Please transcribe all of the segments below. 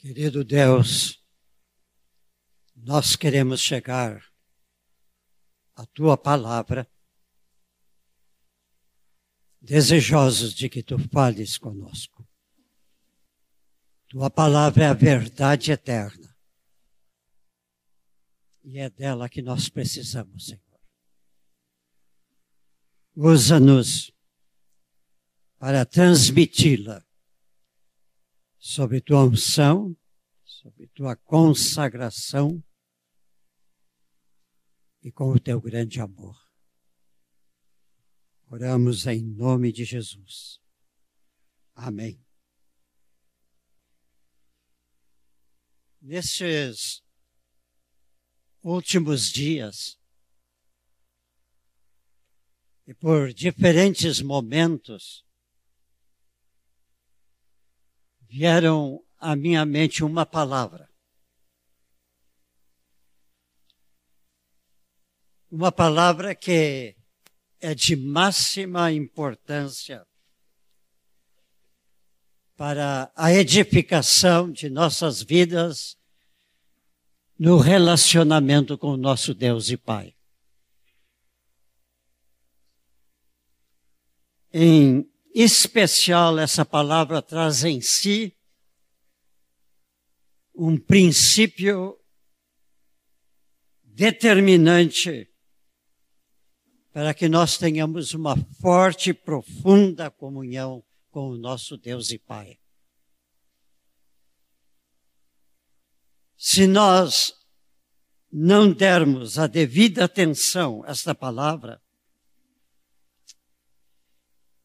Querido Deus, nós queremos chegar à tua palavra, desejosos de que tu fales conosco. Tua palavra é a verdade eterna. E é dela que nós precisamos, Senhor. Usa-nos para transmiti-la sobre tua unção, sobre tua consagração e com o teu grande amor. Oramos em nome de Jesus. Amém. Nesses últimos dias, e por diferentes momentos, vieram à minha mente uma palavra. Uma palavra que é de máxima importância para a edificação de nossas vidas no relacionamento com o nosso Deus e Pai. Em especial, essa palavra traz em si um princípio determinante para que nós tenhamos uma forte e profunda comunhão com o nosso Deus e Pai. Se nós não dermos a devida atenção a esta palavra,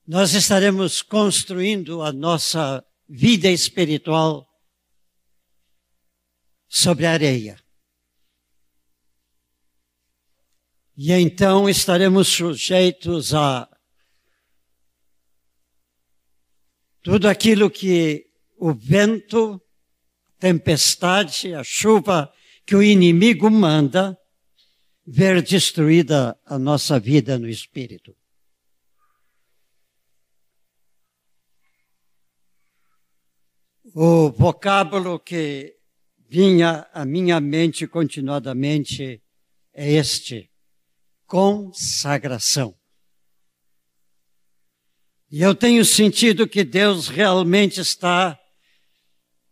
nós estaremos construindo a nossa vida espiritual sobre a areia. E então estaremos sujeitos a tudo aquilo que o vento, tempestade, a chuva que o inimigo manda ver destruída a nossa vida no espírito. O vocábulo que vinha à minha mente continuadamente é este: consagração. E eu tenho sentido que Deus realmente está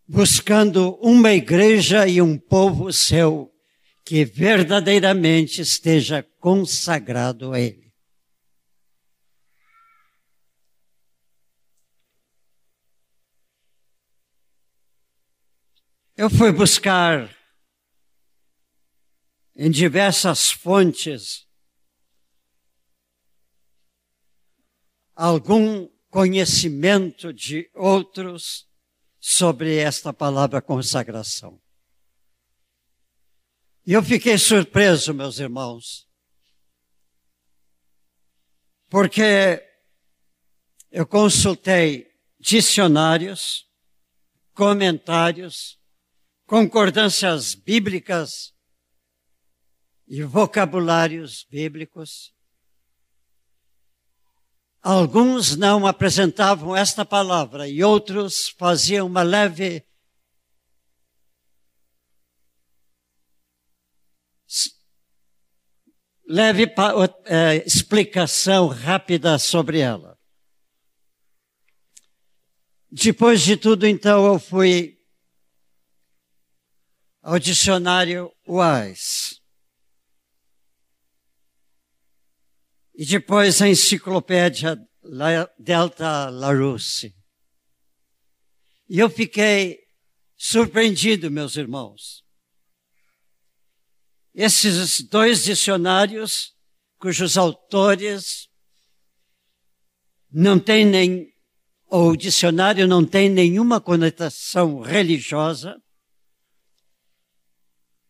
buscando uma igreja e um povo seu que verdadeiramente esteja consagrado a Ele. Eu fui buscar em diversas fontes algum conhecimento de outros sobre esta palavra consagração. E eu fiquei surpreso, meus irmãos, porque eu consultei dicionários, comentários, concordâncias bíblicas e vocabulários bíblicos. Alguns não apresentavam esta palavra e outros faziam uma leve leve é, explicação rápida sobre ela. Depois de tudo, então, eu fui ao dicionário Wise. E depois a enciclopédia Delta Larousse. E eu fiquei surpreendido, meus irmãos. Esses dois dicionários, cujos autores não têm nem, ou o dicionário não tem nenhuma conotação religiosa,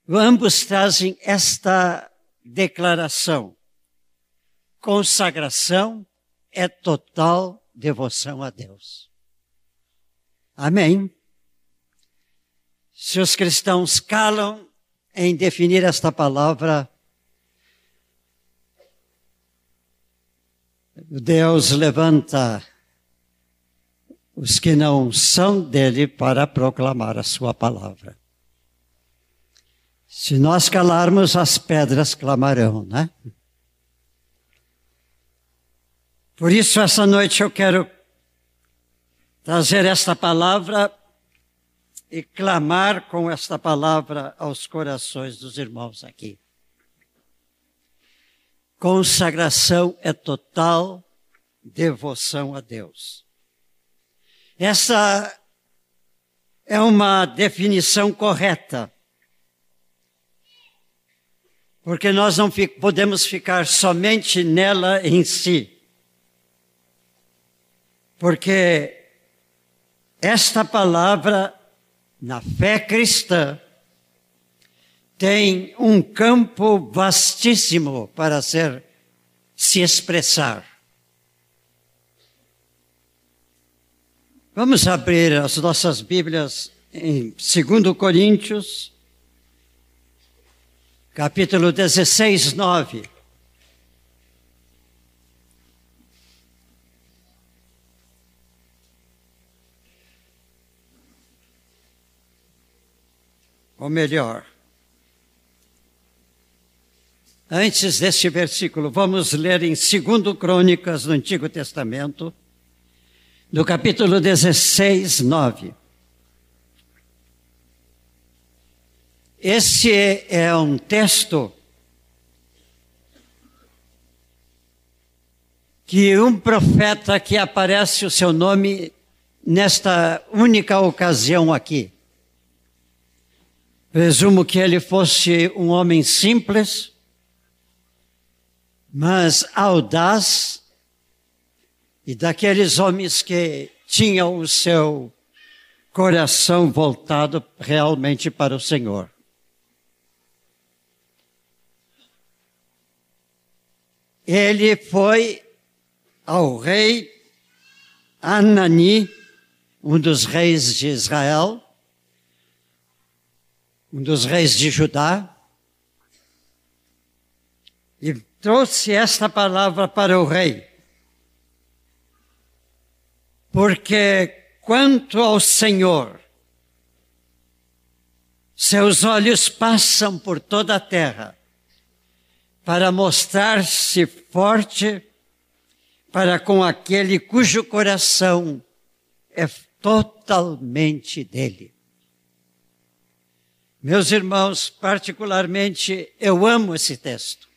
Ambos trazem esta declaração. Consagração é total devoção a Deus. Amém. Se os cristãos calam em definir esta palavra, Deus levanta os que não são dele para proclamar a sua palavra. Se nós calarmos, as pedras clamarão, né? Por isso, essa noite eu quero trazer esta palavra e clamar com esta palavra aos corações dos irmãos aqui. Consagração é total devoção a Deus. Essa é uma definição correta. Porque nós não podemos ficar somente nela em si. Porque esta palavra na fé cristã, tem um campo vastíssimo para ser se expressar. Vamos abrir as nossas Bíblias em 2 Coríntios, capítulo 16, 9. ou melhor, antes deste versículo, vamos ler em 2 Crônicas do Antigo Testamento, no capítulo 16, 9. Esse é um texto que um profeta que aparece o seu nome nesta única ocasião aqui. Presumo que ele fosse um homem simples, mas audaz, e daqueles homens que tinham o seu coração voltado realmente para o Senhor. Ele foi ao rei Anani, um dos reis de Israel, um dos reis de Judá, e trouxe esta palavra para o rei. Porque quanto ao Senhor, seus olhos passam por toda a terra para mostrar-se forte para com aquele cujo coração é totalmente dele. Meus irmãos, particularmente, eu amo esse texto.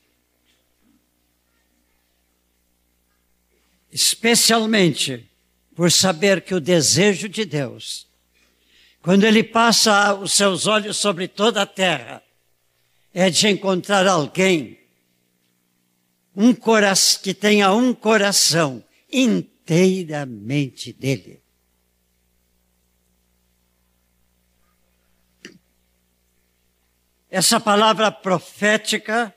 Especialmente por saber que o desejo de Deus, quando Ele passa os seus olhos sobre toda a terra, é de encontrar alguém, um coração, que tenha um coração inteiramente dele. Essa palavra profética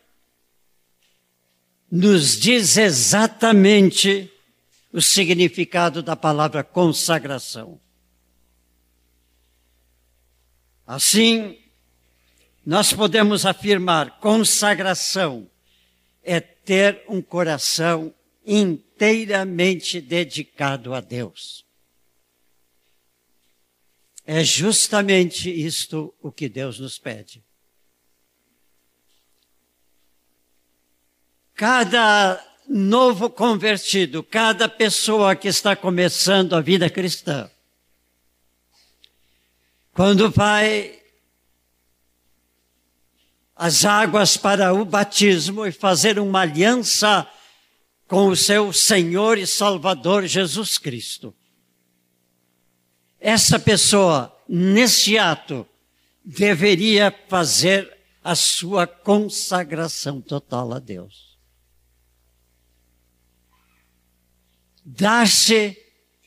nos diz exatamente o significado da palavra consagração. Assim, nós podemos afirmar consagração é ter um coração inteiramente dedicado a Deus. É justamente isto o que Deus nos pede. Cada novo convertido, cada pessoa que está começando a vida cristã, quando vai as águas para o batismo e fazer uma aliança com o seu Senhor e Salvador Jesus Cristo. Essa pessoa, nesse ato, deveria fazer a sua consagração total a Deus. dar-se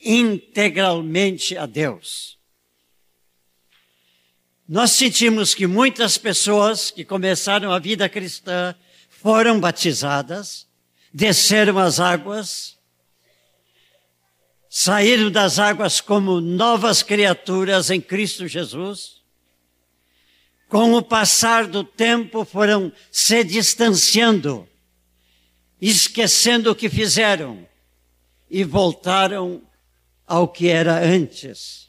integralmente a Deus. Nós sentimos que muitas pessoas que começaram a vida cristã foram batizadas, desceram as águas, saíram das águas como novas criaturas em Cristo Jesus. Com o passar do tempo foram se distanciando, esquecendo o que fizeram e voltaram ao que era antes.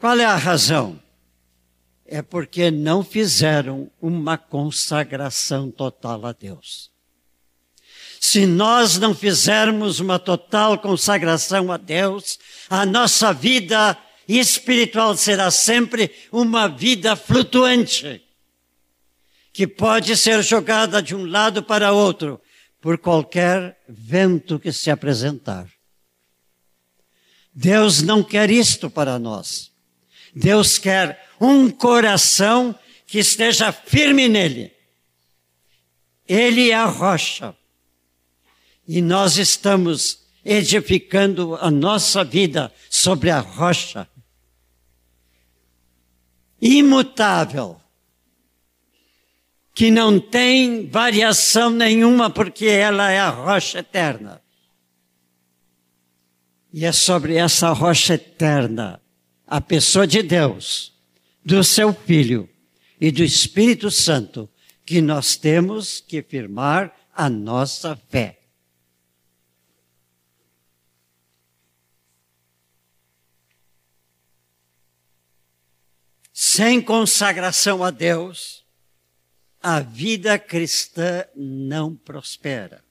Qual é a razão? É porque não fizeram uma consagração total a Deus. Se nós não fizermos uma total consagração a Deus, a nossa vida espiritual será sempre uma vida flutuante, que pode ser jogada de um lado para outro por qualquer vento que se apresentar. Deus não quer isto para nós. Deus quer um coração que esteja firme nele. Ele é a rocha. E nós estamos edificando a nossa vida sobre a rocha. Imutável. Que não tem variação nenhuma porque ela é a rocha eterna. E é sobre essa rocha eterna, a pessoa de Deus, do seu Filho e do Espírito Santo, que nós temos que firmar a nossa fé. Sem consagração a Deus, a vida cristã não prospera.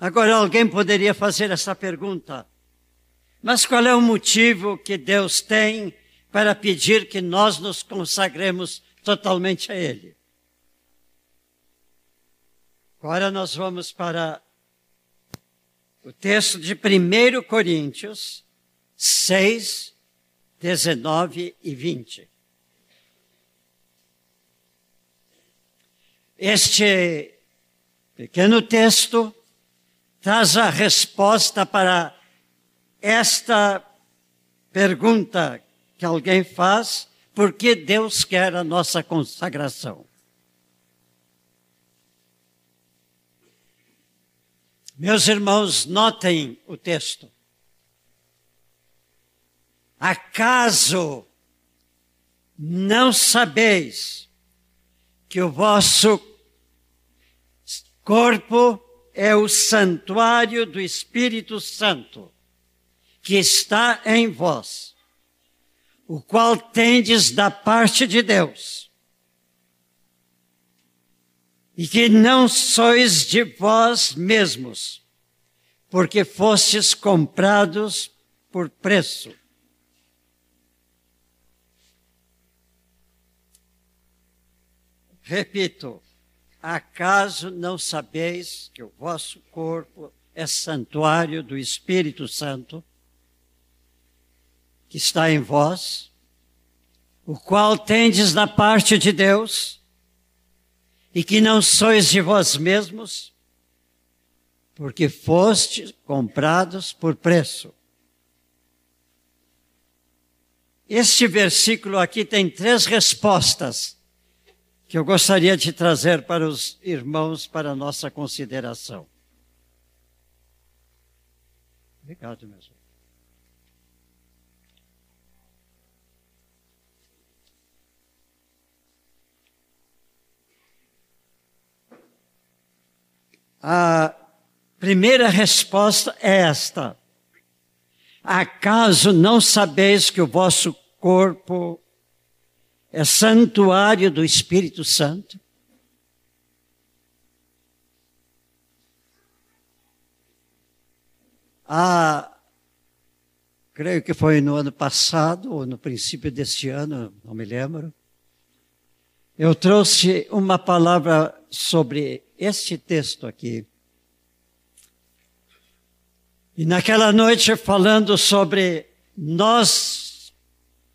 Agora alguém poderia fazer essa pergunta. Mas qual é o motivo que Deus tem para pedir que nós nos consagremos totalmente a Ele? Agora nós vamos para o texto de 1 Coríntios 6, 19 e 20. Este pequeno texto traz a resposta para esta pergunta que alguém faz: por que Deus quer a nossa consagração? Meus irmãos, notem o texto. Acaso não sabeis que o vosso corpo é o santuário do Espírito Santo, que está em vós, o qual tendes da parte de Deus, e que não sois de vós mesmos, porque fostes comprados por preço. Repito, Acaso não sabeis que o vosso corpo é santuário do Espírito Santo, que está em vós, o qual tendes da parte de Deus, e que não sois de vós mesmos, porque fostes comprados por preço. Este versículo aqui tem três respostas que eu gostaria de trazer para os irmãos para nossa consideração. Obrigado, meu senhor. A primeira resposta é esta: Acaso não sabeis que o vosso corpo é santuário do Espírito Santo. Ah, creio que foi no ano passado, ou no princípio deste ano, não me lembro. Eu trouxe uma palavra sobre este texto aqui. E naquela noite, falando sobre nós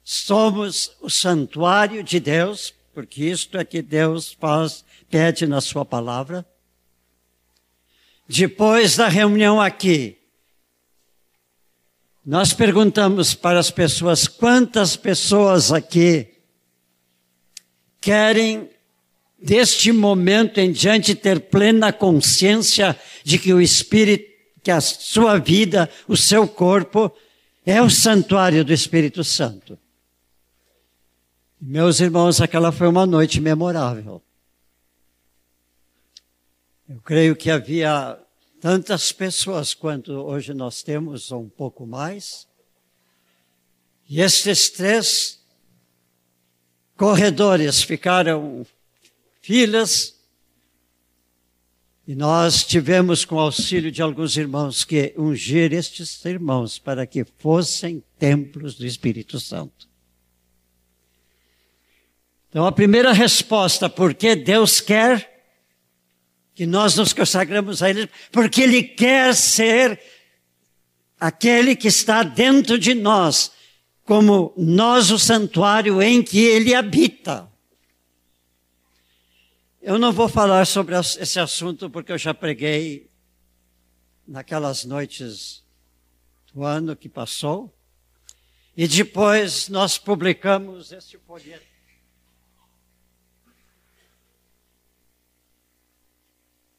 somos o santuário de Deus, porque isto é que Deus faz, pede na sua palavra. Depois da reunião aqui, nós perguntamos para as pessoas quantas pessoas aqui querem deste momento em diante ter plena consciência de que o espírito, que a sua vida, o seu corpo é o santuário do Espírito Santo. Meus irmãos, aquela foi uma noite memorável. Eu creio que havia tantas pessoas quanto hoje nós temos, ou um pouco mais. E estes três corredores ficaram filas e nós tivemos, com o auxílio de alguns irmãos, que ungir estes irmãos para que fossem templos do Espírito Santo. Então, a primeira resposta, por que Deus quer que nós nos consagramos a Ele? Porque Ele quer ser aquele que está dentro de nós, como nós o santuário em que Ele habita. Eu não vou falar sobre esse assunto porque eu já preguei naquelas noites do ano que passou. E depois nós publicamos esse folheto.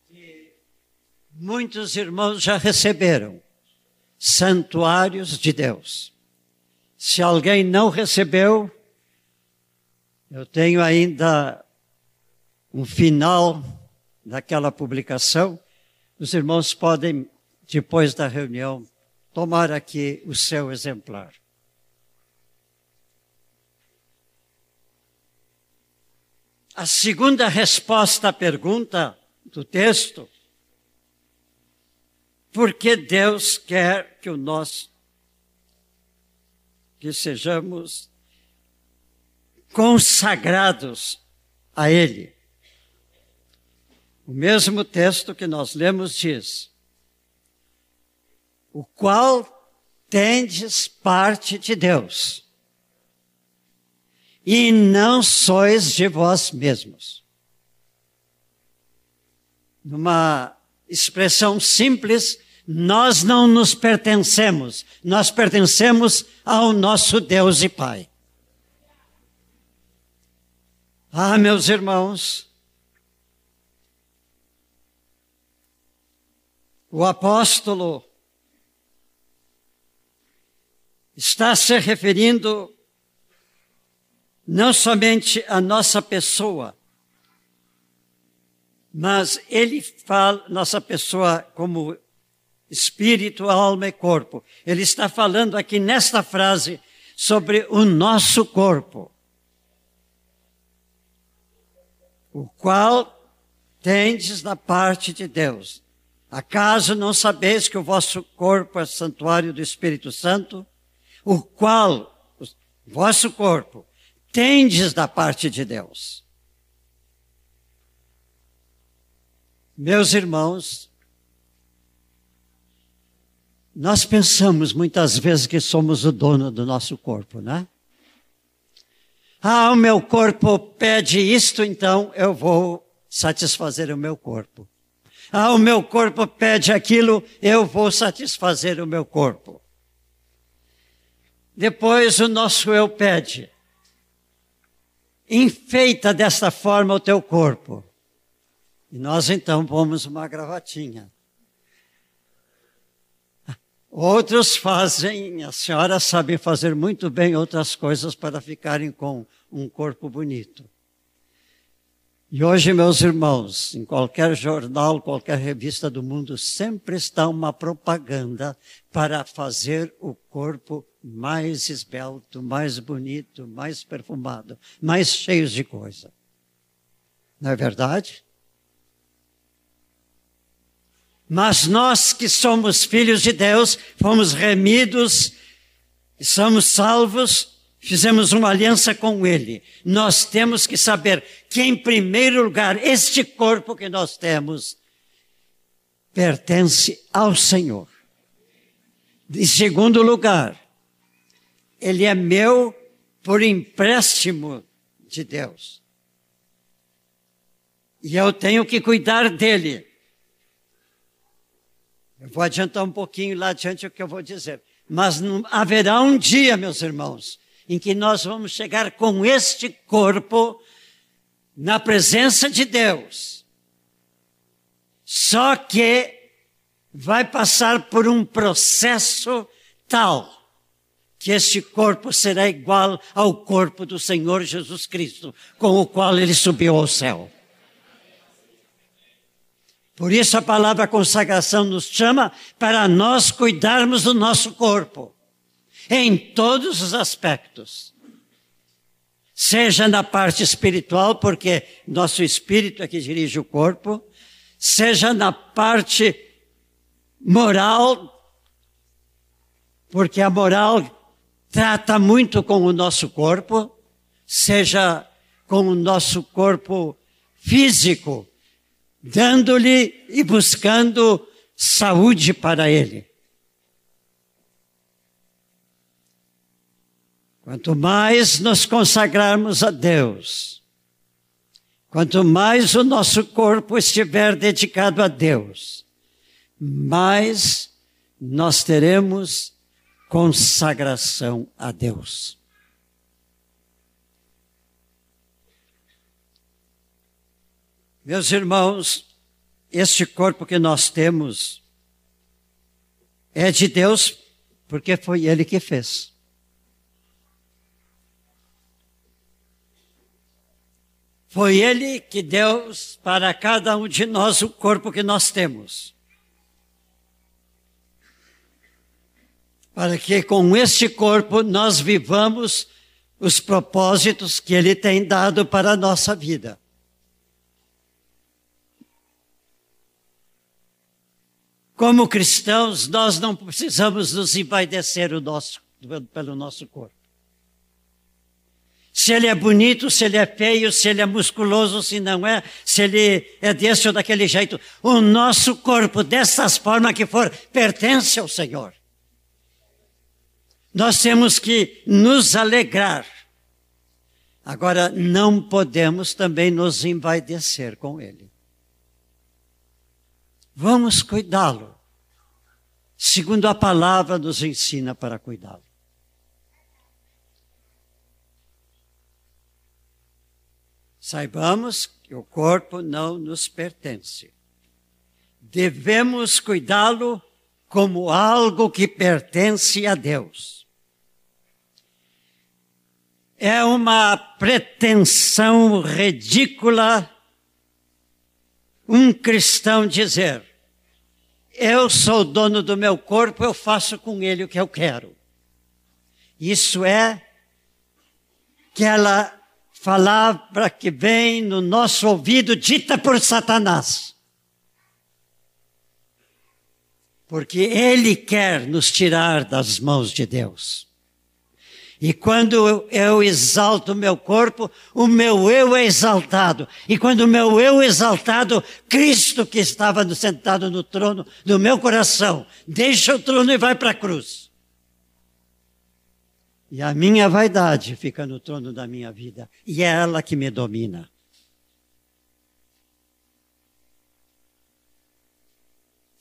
Que muitos irmãos já receberam. Santuários de Deus. Se alguém não recebeu, eu tenho ainda um final daquela publicação, os irmãos podem, depois da reunião, tomar aqui o seu exemplar. A segunda resposta à pergunta do texto, por que Deus quer que o nosso que sejamos consagrados a Ele. O mesmo texto que nós lemos diz: O qual tendes parte de Deus, e não sois de vós mesmos. Numa expressão simples, nós não nos pertencemos, nós pertencemos ao nosso Deus e Pai. Ah, meus irmãos, o apóstolo está se referindo não somente à nossa pessoa, mas ele fala nossa pessoa como espírito, alma e corpo. Ele está falando aqui nesta frase sobre o nosso corpo, o qual tendes da parte de Deus. Acaso não sabeis que o vosso corpo é santuário do Espírito Santo, o qual, o vosso corpo, tendes da parte de Deus? Meus irmãos, nós pensamos muitas vezes que somos o dono do nosso corpo, né? Ah, o meu corpo pede isto, então eu vou satisfazer o meu corpo. Ah, o meu corpo pede aquilo, eu vou satisfazer o meu corpo. Depois o nosso eu pede. Enfeita desta forma o teu corpo. E nós então pomos uma gravatinha. Outros fazem, a senhora sabe fazer muito bem outras coisas para ficarem com um corpo bonito. E hoje, meus irmãos, em qualquer jornal, qualquer revista do mundo, sempre está uma propaganda para fazer o corpo mais esbelto, mais bonito, mais perfumado, mais cheio de coisa. Não é verdade? Mas nós que somos filhos de Deus, fomos remidos, somos salvos, fizemos uma aliança com Ele. Nós temos que saber que, em primeiro lugar, este corpo que nós temos pertence ao Senhor. Em segundo lugar, ele é meu por empréstimo de Deus. E eu tenho que cuidar dele. Eu vou adiantar um pouquinho lá adiante o que eu vou dizer. Mas não, haverá um dia, meus irmãos, em que nós vamos chegar com este corpo na presença de Deus. Só que vai passar por um processo tal que este corpo será igual ao corpo do Senhor Jesus Cristo, com o qual ele subiu ao céu. Por isso a palavra consagração nos chama para nós cuidarmos do nosso corpo, em todos os aspectos. Seja na parte espiritual, porque nosso espírito é que dirige o corpo, seja na parte moral, porque a moral trata muito com o nosso corpo, seja com o nosso corpo físico, dando-lhe e buscando saúde para ele. Quanto mais nos consagrarmos a Deus, quanto mais o nosso corpo estiver dedicado a Deus, mais nós teremos consagração a Deus. Meus irmãos, este corpo que nós temos é de Deus porque foi Ele que fez. Foi Ele que deu para cada um de nós o corpo que nós temos. Para que com este corpo nós vivamos os propósitos que Ele tem dado para a nossa vida. Como cristãos, nós não precisamos nos envaidecer o nosso, pelo nosso corpo. Se ele é bonito, se ele é feio, se ele é musculoso, se não é, se ele é desse ou daquele jeito. O nosso corpo, dessas formas que for, pertence ao Senhor. Nós temos que nos alegrar. Agora, não podemos também nos envaidecer com ele. Vamos cuidá-lo, segundo a palavra nos ensina para cuidá-lo. Saibamos que o corpo não nos pertence. Devemos cuidá-lo como algo que pertence a Deus. É uma pretensão ridícula um cristão dizer: Eu sou dono do meu corpo, eu faço com ele o que eu quero. Isso é aquela palavra que vem no nosso ouvido dita por Satanás. Porque ele quer nos tirar das mãos de Deus. E quando eu exalto o meu corpo, o meu eu é exaltado. E quando o meu eu é exaltado, Cristo que estava sentado no trono do meu coração, deixa o trono e vai para a cruz. E a minha vaidade fica no trono da minha vida. E é ela que me domina.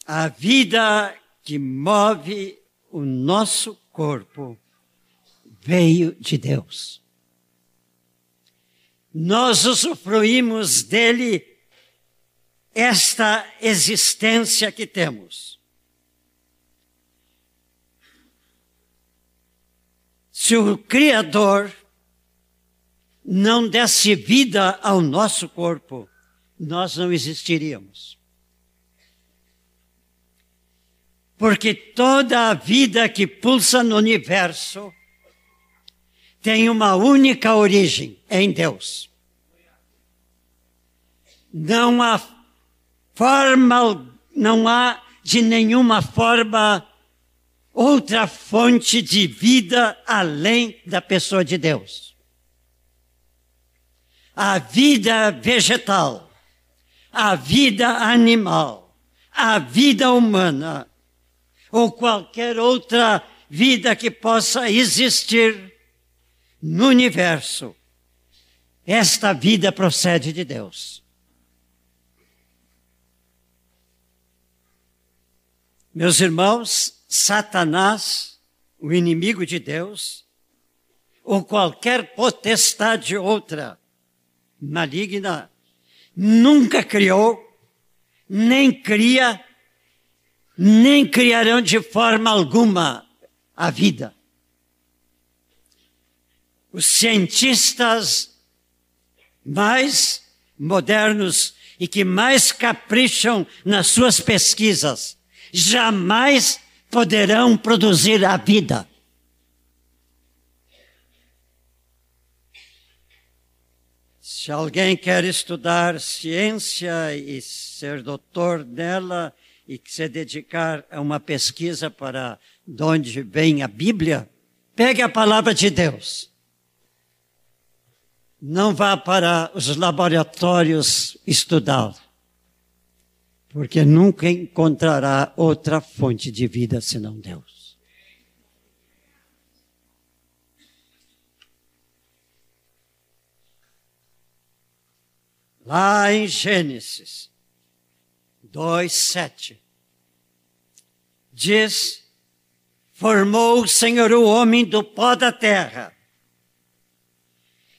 A vida que move o nosso corpo veio de Deus. Nós usufruímos dele esta existência que temos. Se o Criador não desse vida ao nosso corpo, nós não existiríamos. Porque toda a vida que pulsa no universo tem uma única origem em Deus. Não há forma, não há de nenhuma forma outra fonte de vida além da pessoa de Deus. A vida vegetal, a vida animal, a vida humana, ou qualquer outra vida que possa existir no universo, esta vida procede de Deus. Meus irmãos, Satanás, o inimigo de Deus, ou qualquer potestade outra maligna, nunca criou, nem cria, nem criarão de forma alguma a vida. Os cientistas mais modernos e que mais capricham nas suas pesquisas jamais poderão produzir a vida. Se alguém quer estudar ciência e ser doutor nela e se dedicar a uma pesquisa para de onde vem a Bíblia, pegue a palavra de Deus. Não vá para os laboratórios estudar, porque nunca encontrará outra fonte de vida senão Deus. Lá em Gênesis 2, 7, diz: Formou o Senhor o homem do pó da terra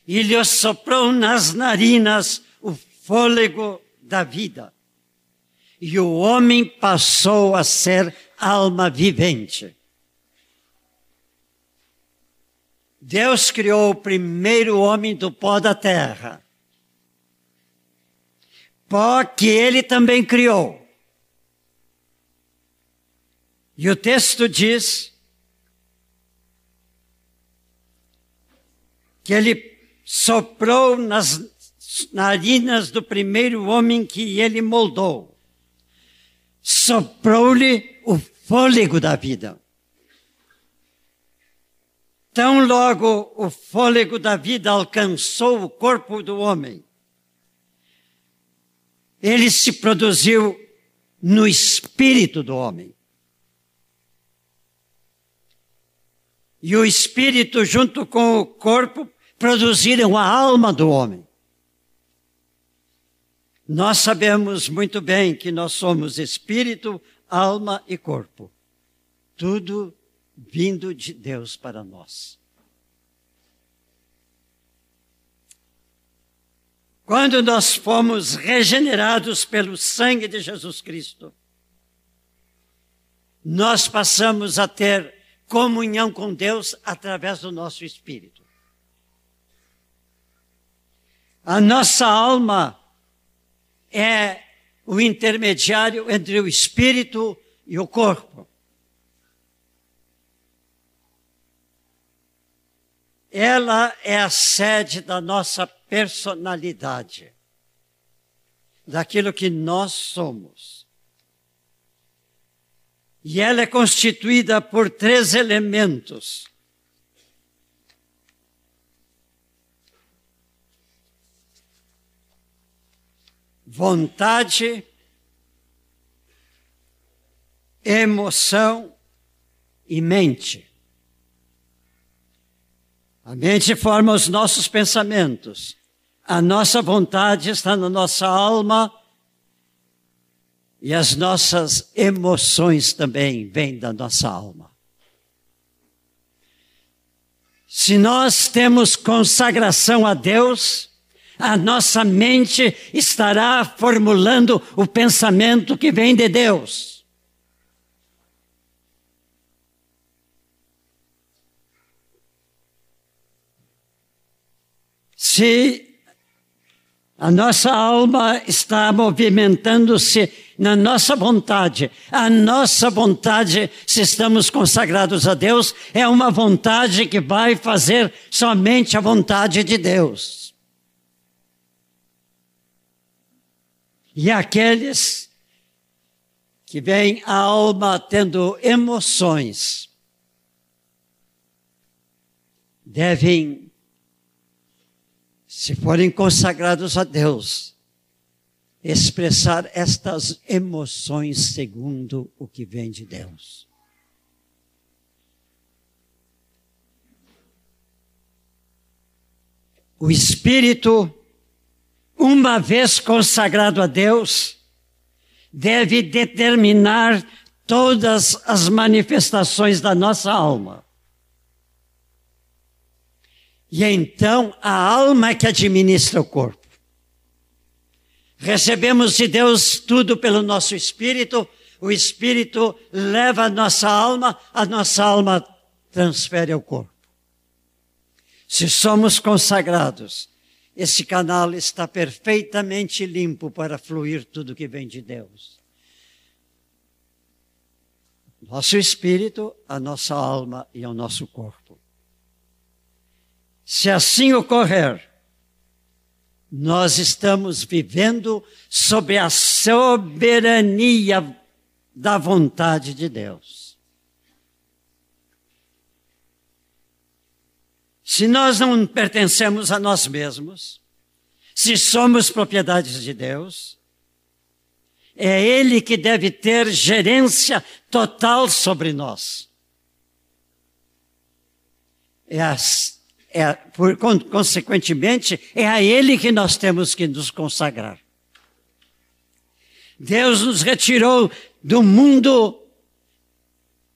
e lhe soprou nas narinas o fôlego da vida. E o homem passou a ser alma vivente. Deus criou o primeiro homem do pó da terra pó que ele também criou. E o texto diz que ele soprou nas narinas do primeiro homem que ele moldou. Soprou-lhe o fôlego da vida. Tão logo o fôlego da vida alcançou o corpo do homem, ele se produziu no espírito do homem. E o espírito, junto com o corpo, produziram a alma do homem. Nós sabemos muito bem que nós somos espírito, alma e corpo. Tudo vindo de Deus para nós. Quando nós fomos regenerados pelo sangue de Jesus Cristo, nós passamos a ter comunhão com Deus através do nosso espírito. A nossa alma é o intermediário entre o espírito e o corpo. Ela é a sede da nossa personalidade, daquilo que nós somos. E ela é constituída por três elementos. Vontade, emoção e mente. A mente forma os nossos pensamentos. A nossa vontade está na nossa alma e as nossas emoções também vêm da nossa alma. Se nós temos consagração a Deus, a nossa mente estará formulando o pensamento que vem de Deus. se a nossa alma está movimentando-se na nossa vontade, a nossa vontade, se estamos consagrados a Deus, é uma vontade que vai fazer somente a vontade de Deus. E aqueles que veem a alma tendo emoções, devem se forem consagrados a Deus, expressar estas emoções segundo o que vem de Deus. O Espírito, uma vez consagrado a Deus, deve determinar todas as manifestações da nossa alma. E então a alma é que administra o corpo. Recebemos de Deus tudo pelo nosso espírito, o espírito leva a nossa alma, a nossa alma transfere ao corpo. Se somos consagrados esse canal está perfeitamente limpo para fluir tudo que vem de Deus. Nosso espírito, a nossa alma e o nosso corpo. Se assim ocorrer, nós estamos vivendo sob a soberania da vontade de Deus. Se nós não pertencemos a nós mesmos, se somos propriedades de Deus, é Ele que deve ter gerência total sobre nós. É, é por, consequentemente, é a Ele que nós temos que nos consagrar. Deus nos retirou do mundo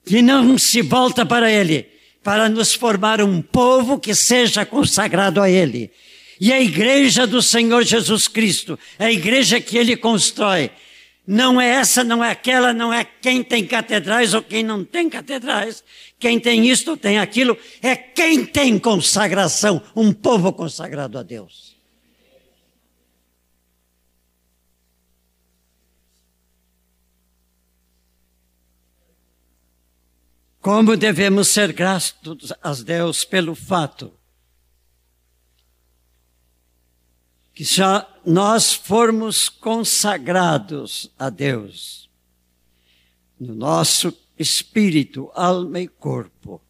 que não se volta para Ele, para nos formar um povo que seja consagrado a Ele. E a igreja do Senhor Jesus Cristo, a igreja que Ele constrói, não é essa, não é aquela, não é quem tem catedrais ou quem não tem catedrais, quem tem isto ou tem aquilo, é quem tem consagração, um povo consagrado a Deus. Como devemos ser gratos a Deus pelo fato que já nós formos consagrados a Deus no nosso espírito, alma e corpo,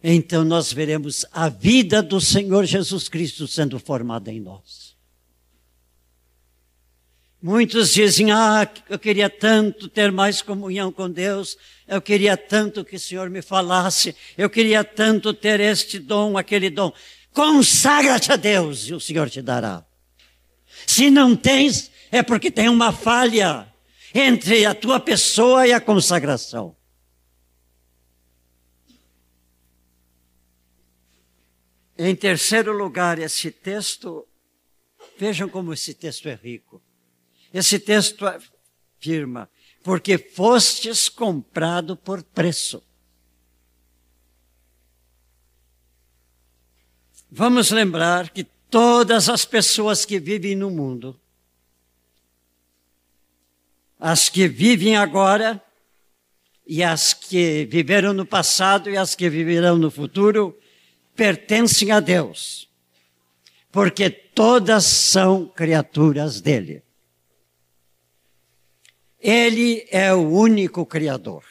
então nós veremos a vida do Senhor Jesus Cristo sendo formada em nós. Muitos dizem, ah, eu queria tanto ter mais comunhão com Deus, eu queria tanto que o Senhor me falasse, eu queria tanto ter este dom, aquele dom. Consagra-te a Deus e o Senhor te dará. Se não tens, é porque tem uma falha entre a tua pessoa e a consagração. Em terceiro lugar, esse texto, vejam como esse texto é rico. Esse texto afirma, porque fostes comprado por preço. Vamos lembrar que todas as pessoas que vivem no mundo, as que vivem agora e as que viveram no passado e as que viverão no futuro, pertencem a Deus, porque todas são criaturas dele. Ele é o único Criador.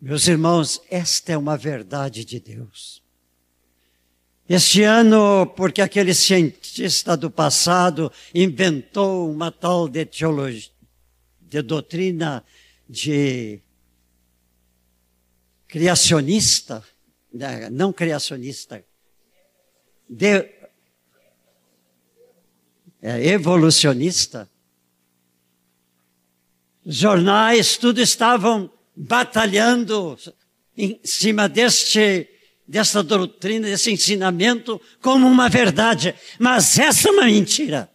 Meus irmãos, esta é uma verdade de Deus. Este ano, porque aquele cientista do passado inventou uma tal de teologia, de doutrina de criacionista, né, não criacionista, de, é, evolucionista. Jornais, tudo estavam batalhando em cima deste, desta doutrina, desse ensinamento, como uma verdade. Mas essa é uma mentira.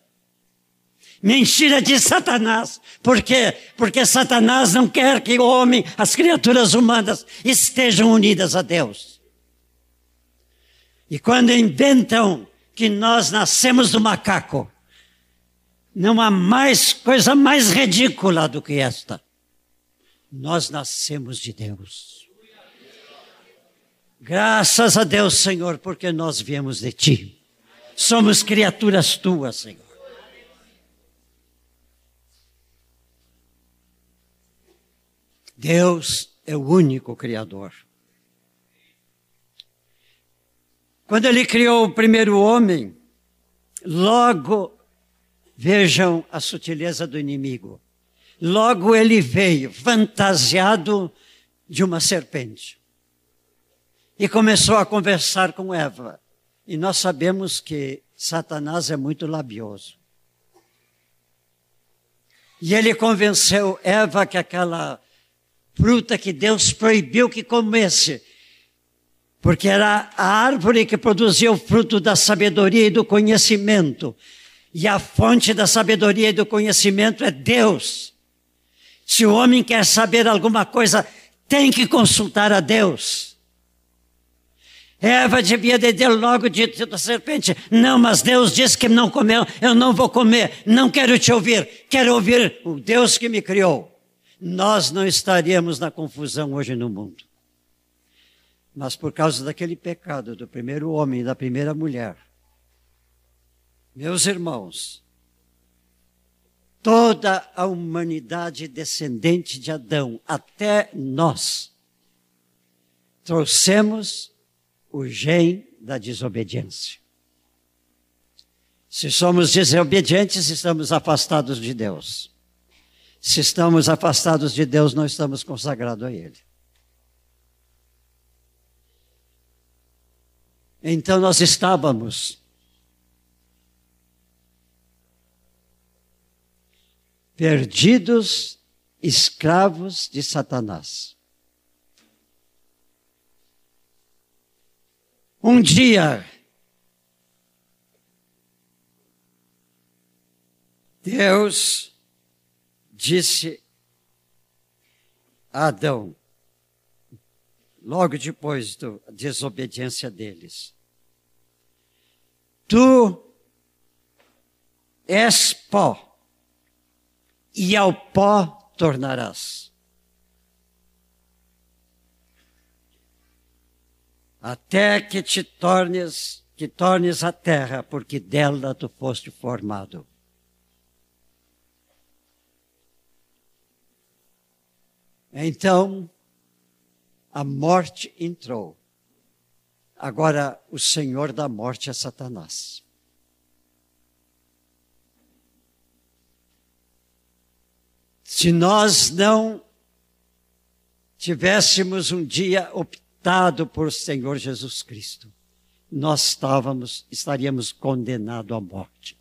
Mentira de Satanás. Por quê? Porque Satanás não quer que o homem, as criaturas humanas, estejam unidas a Deus. E quando inventam que nós nascemos do macaco, não há mais coisa mais ridícula do que esta. Nós nascemos de Deus. Graças a Deus, Senhor, porque nós viemos de Ti. Somos criaturas Tuas, Senhor. Deus é o único Criador. Quando Ele criou o primeiro homem, logo vejam a sutileza do inimigo. Logo ele veio fantasiado de uma serpente e começou a conversar com Eva. E nós sabemos que Satanás é muito labioso. E ele convenceu Eva que aquela fruta que Deus proibiu que comesse, porque era a árvore que produzia o fruto da sabedoria e do conhecimento. E a fonte da sabedoria e do conhecimento é Deus. Se o homem quer saber alguma coisa, tem que consultar a Deus. Eva devia ter logo dito à serpente: Não, mas Deus disse que não comeu, eu não vou comer, não quero te ouvir, quero ouvir o Deus que me criou. Nós não estaríamos na confusão hoje no mundo. Mas por causa daquele pecado do primeiro homem e da primeira mulher, meus irmãos, toda a humanidade descendente de Adão, até nós, trouxemos o gene da desobediência. Se somos desobedientes, estamos afastados de Deus. Se estamos afastados de Deus, não estamos consagrados a Ele. Então nós estávamos perdidos, escravos de Satanás. Um dia, Deus disse a Adão, logo depois da desobediência deles: Tu és pó, e ao pó tornarás. até que te tornes, que tornes a terra, porque dela tu foste formado. Então, a morte entrou. Agora, o Senhor da morte é Satanás. Se nós não tivéssemos um dia optado, por Senhor Jesus Cristo, nós estávamos, estaríamos condenados à morte.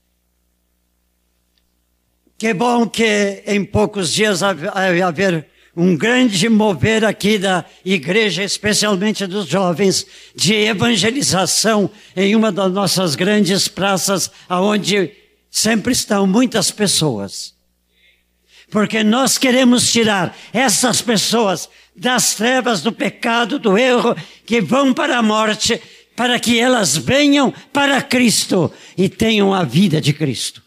Que bom que em poucos dias vai haver um grande mover aqui da igreja, especialmente dos jovens, de evangelização em uma das nossas grandes praças, aonde sempre estão muitas pessoas. Porque nós queremos tirar essas pessoas das trevas, do pecado, do erro, que vão para a morte, para que elas venham para Cristo e tenham a vida de Cristo.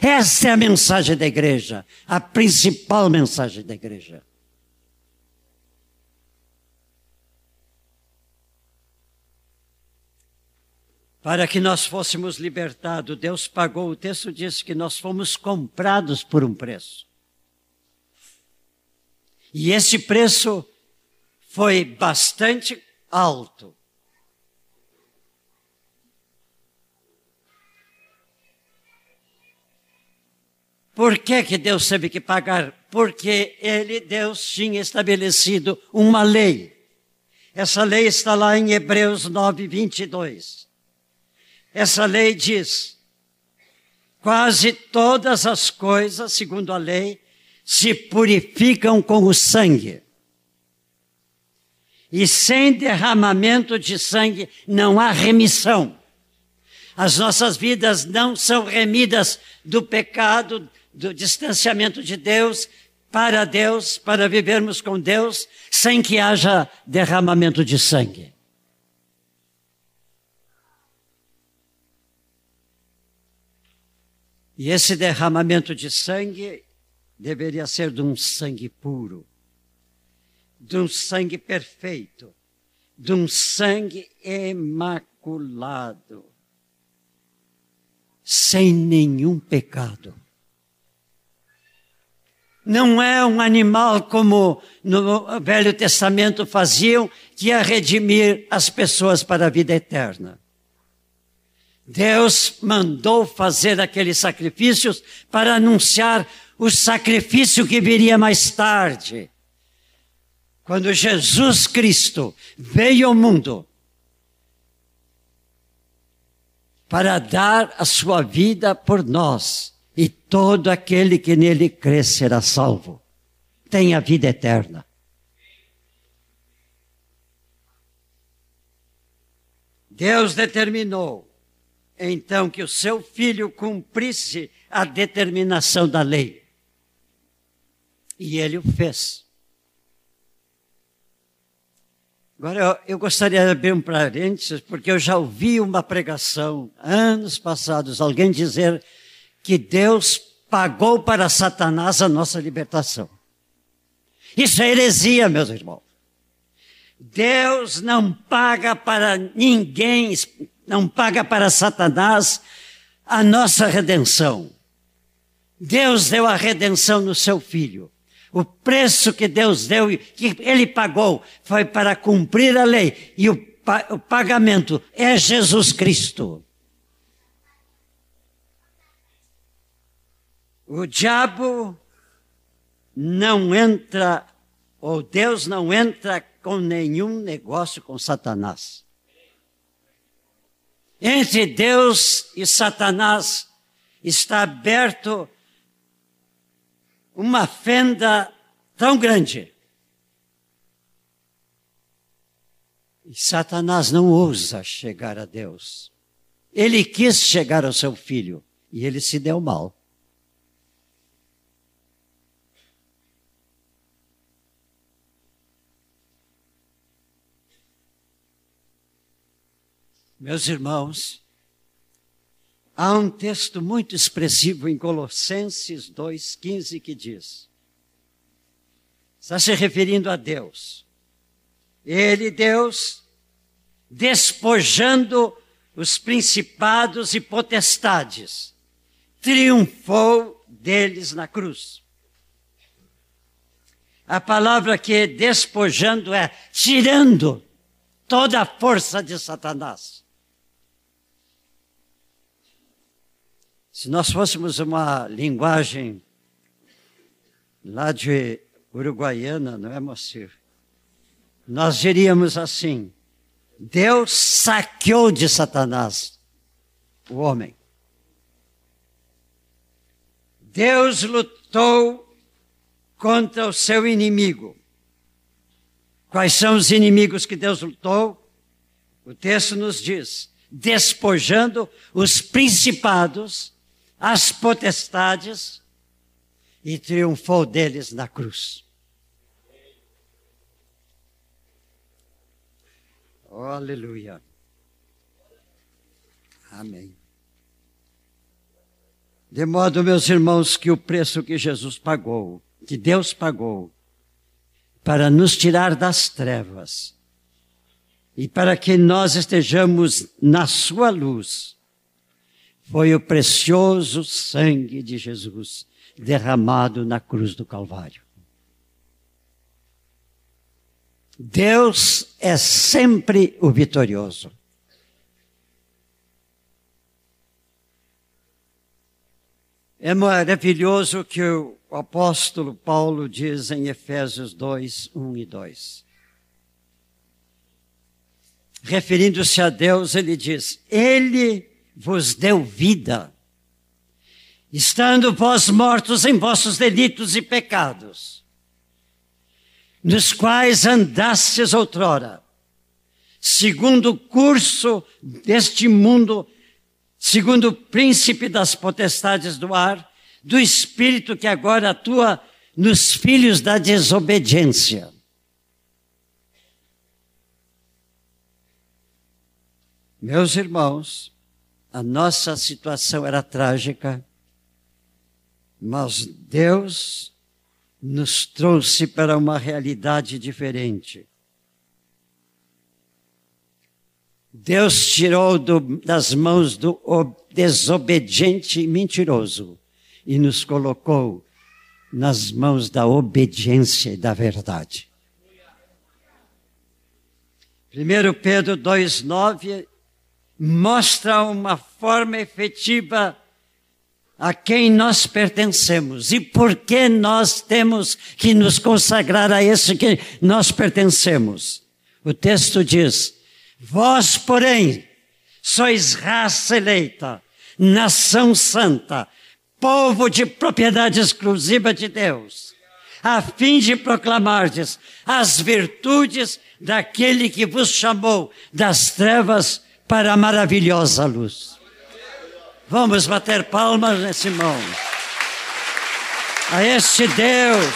Essa é a mensagem da igreja, a principal mensagem da igreja. Para que nós fôssemos libertados, Deus pagou, o texto diz que nós fomos comprados por um preço. E esse preço foi bastante alto. Por que, que Deus teve que pagar? Porque ele, Deus, tinha estabelecido uma lei. Essa lei está lá em Hebreus 9, 22. Essa lei diz: quase todas as coisas, segundo a lei, se purificam com o sangue. E sem derramamento de sangue não há remissão. As nossas vidas não são remidas do pecado, do distanciamento de Deus, para Deus, para vivermos com Deus, sem que haja derramamento de sangue. E esse derramamento de sangue deveria ser de um sangue puro, de um sangue perfeito, de um sangue imaculado, sem nenhum pecado. Não é um animal como no Velho Testamento faziam, que ia redimir as pessoas para a vida eterna. Deus mandou fazer aqueles sacrifícios para anunciar o sacrifício que viria mais tarde. Quando Jesus Cristo veio ao mundo para dar a sua vida por nós, e todo aquele que nele crê será salvo, tem a vida eterna. Deus determinou então que o seu filho cumprisse a determinação da lei. E ele o fez. Agora, eu, eu, gostaria de abrir um parênteses, porque eu já ouvi uma pregação, anos passados, alguém dizer que Deus pagou para Satanás a nossa libertação. Isso é heresia, meus irmãos. Deus não paga para ninguém, não paga para Satanás a nossa redenção. Deus deu a redenção no seu filho. O preço que Deus deu, que ele pagou, foi para cumprir a lei. E o, o pagamento é Jesus Cristo. O diabo não entra, ou Deus não entra com nenhum negócio com Satanás. Entre Deus e Satanás está aberto uma fenda tão grande. E Satanás não ousa chegar a Deus. Ele quis chegar ao seu filho e ele se deu mal. Meus irmãos, há um texto muito expressivo em Colossenses 2,15 que diz: está se referindo a Deus. Ele, Deus, despojando os principados e potestades, triunfou deles na cruz. A palavra que é despojando é tirando toda a força de Satanás. Se nós fôssemos uma linguagem lá de Uruguaiana, não é, Moacir? Nós diríamos assim: Deus saqueou de Satanás o homem. Deus lutou contra o seu inimigo. Quais são os inimigos que Deus lutou? O texto nos diz: despojando os principados as potestades e triunfou deles na cruz. Oh, aleluia. Amém. De modo, meus irmãos, que o preço que Jesus pagou, que Deus pagou, para nos tirar das trevas e para que nós estejamos na Sua luz, foi o precioso sangue de Jesus derramado na cruz do Calvário. Deus é sempre o vitorioso. É maravilhoso que o apóstolo Paulo diz em Efésios 2, 1 e 2. Referindo-se a Deus, ele diz: Ele vos deu vida, estando vós mortos em vossos delitos e pecados, nos quais andastes outrora, segundo o curso deste mundo, segundo o príncipe das potestades do ar, do espírito que agora atua nos filhos da desobediência. Meus irmãos, a nossa situação era trágica, mas Deus nos trouxe para uma realidade diferente. Deus tirou do, das mãos do desobediente e mentiroso e nos colocou nas mãos da obediência e da verdade. 1 Pedro 2,9 mostra uma forma efetiva a quem nós pertencemos e por que nós temos que nos consagrar a esse que nós pertencemos. O texto diz: Vós, porém, sois raça eleita, nação santa, povo de propriedade exclusiva de Deus, a fim de proclamardes as virtudes daquele que vos chamou das trevas para a maravilhosa luz. Vamos bater palmas né, nesse mão. A este Deus.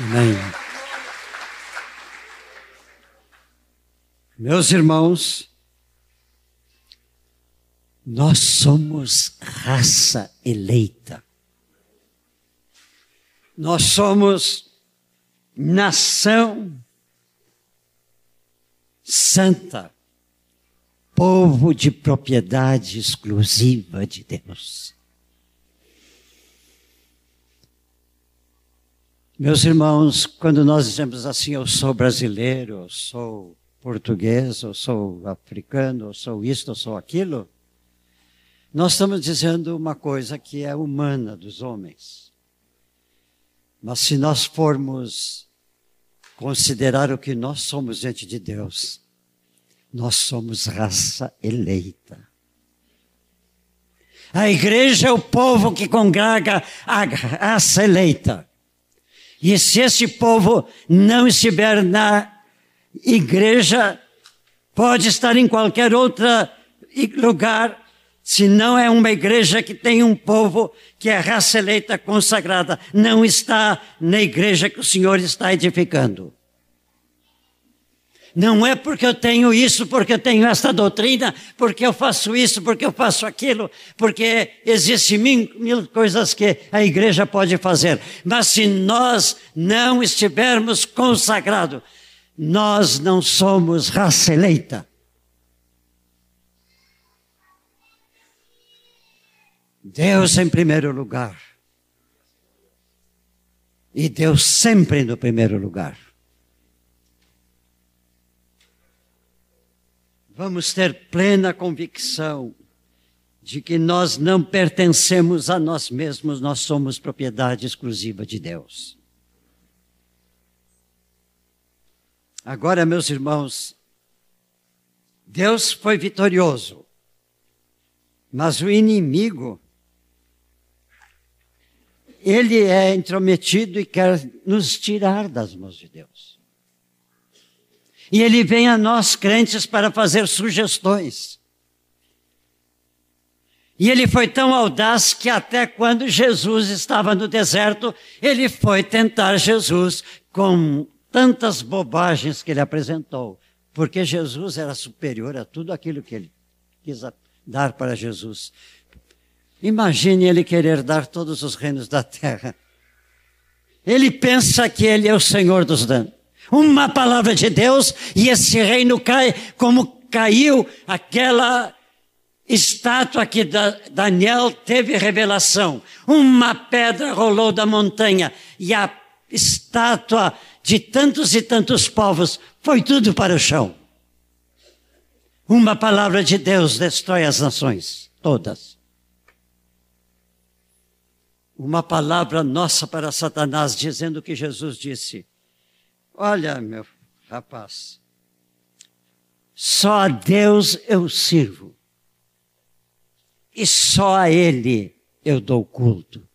Amém. Meus irmãos, nós somos raça eleita. Nós somos nação santa, povo de propriedade exclusiva de Deus. Meus irmãos, quando nós dizemos assim, eu sou brasileiro, eu sou português, eu sou africano, eu sou isto, eu sou aquilo, nós estamos dizendo uma coisa que é humana dos homens. Mas se nós formos considerar o que nós somos diante de Deus, nós somos raça eleita. A igreja é o povo que congrega a raça eleita. E se esse povo não estiver na igreja, pode estar em qualquer outro lugar, se não é uma igreja que tem um povo que é raça eleita consagrada, não está na igreja que o Senhor está edificando. Não é porque eu tenho isso, porque eu tenho esta doutrina, porque eu faço isso, porque eu faço aquilo, porque existem mil, mil coisas que a igreja pode fazer. Mas se nós não estivermos consagrados, nós não somos raça eleita. Deus em primeiro lugar. E Deus sempre no primeiro lugar. Vamos ter plena convicção de que nós não pertencemos a nós mesmos, nós somos propriedade exclusiva de Deus. Agora, meus irmãos, Deus foi vitorioso, mas o inimigo ele é intrometido e quer nos tirar das mãos de Deus. E ele vem a nós crentes para fazer sugestões. E ele foi tão audaz que até quando Jesus estava no deserto, ele foi tentar Jesus com tantas bobagens que ele apresentou, porque Jesus era superior a tudo aquilo que ele quis dar para Jesus. Imagine ele querer dar todos os reinos da terra. Ele pensa que ele é o Senhor dos danos. Uma palavra de Deus e esse reino cai como caiu aquela estátua que Daniel teve revelação. Uma pedra rolou da montanha e a estátua de tantos e tantos povos foi tudo para o chão. Uma palavra de Deus destrói as nações, todas uma palavra nossa para Satanás, dizendo que Jesus disse: Olha, meu rapaz, só a Deus eu sirvo, e só a Ele eu dou culto.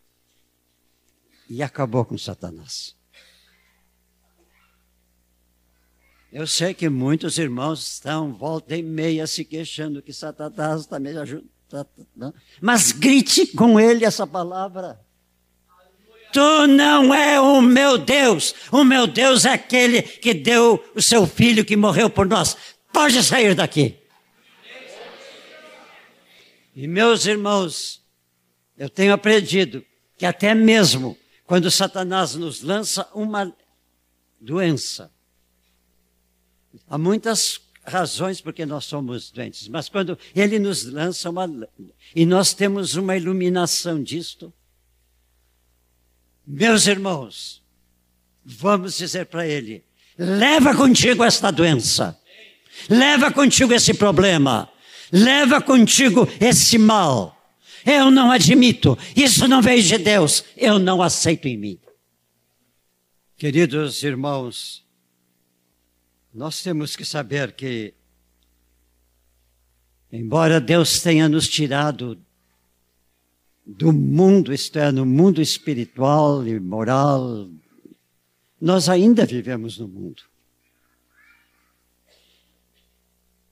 E acabou com Satanás. Eu sei que muitos irmãos estão volta e meia se queixando que Satanás também ajuda. Mas grite com ele essa palavra. Tu não é o meu Deus. O meu Deus é aquele que deu o seu filho que morreu por nós. Pode sair daqui. E meus irmãos, eu tenho aprendido que até mesmo quando Satanás nos lança uma doença, há muitas razões porque nós somos doentes, mas quando ele nos lança uma e nós temos uma iluminação disto, meus irmãos, vamos dizer para ele: leva contigo esta doença, leva contigo esse problema, leva contigo esse mal. Eu não admito, isso não veio de Deus, eu não aceito em mim. Queridos irmãos, nós temos que saber que, embora Deus tenha nos tirado do mundo externo, mundo espiritual e moral, nós ainda vivemos no mundo.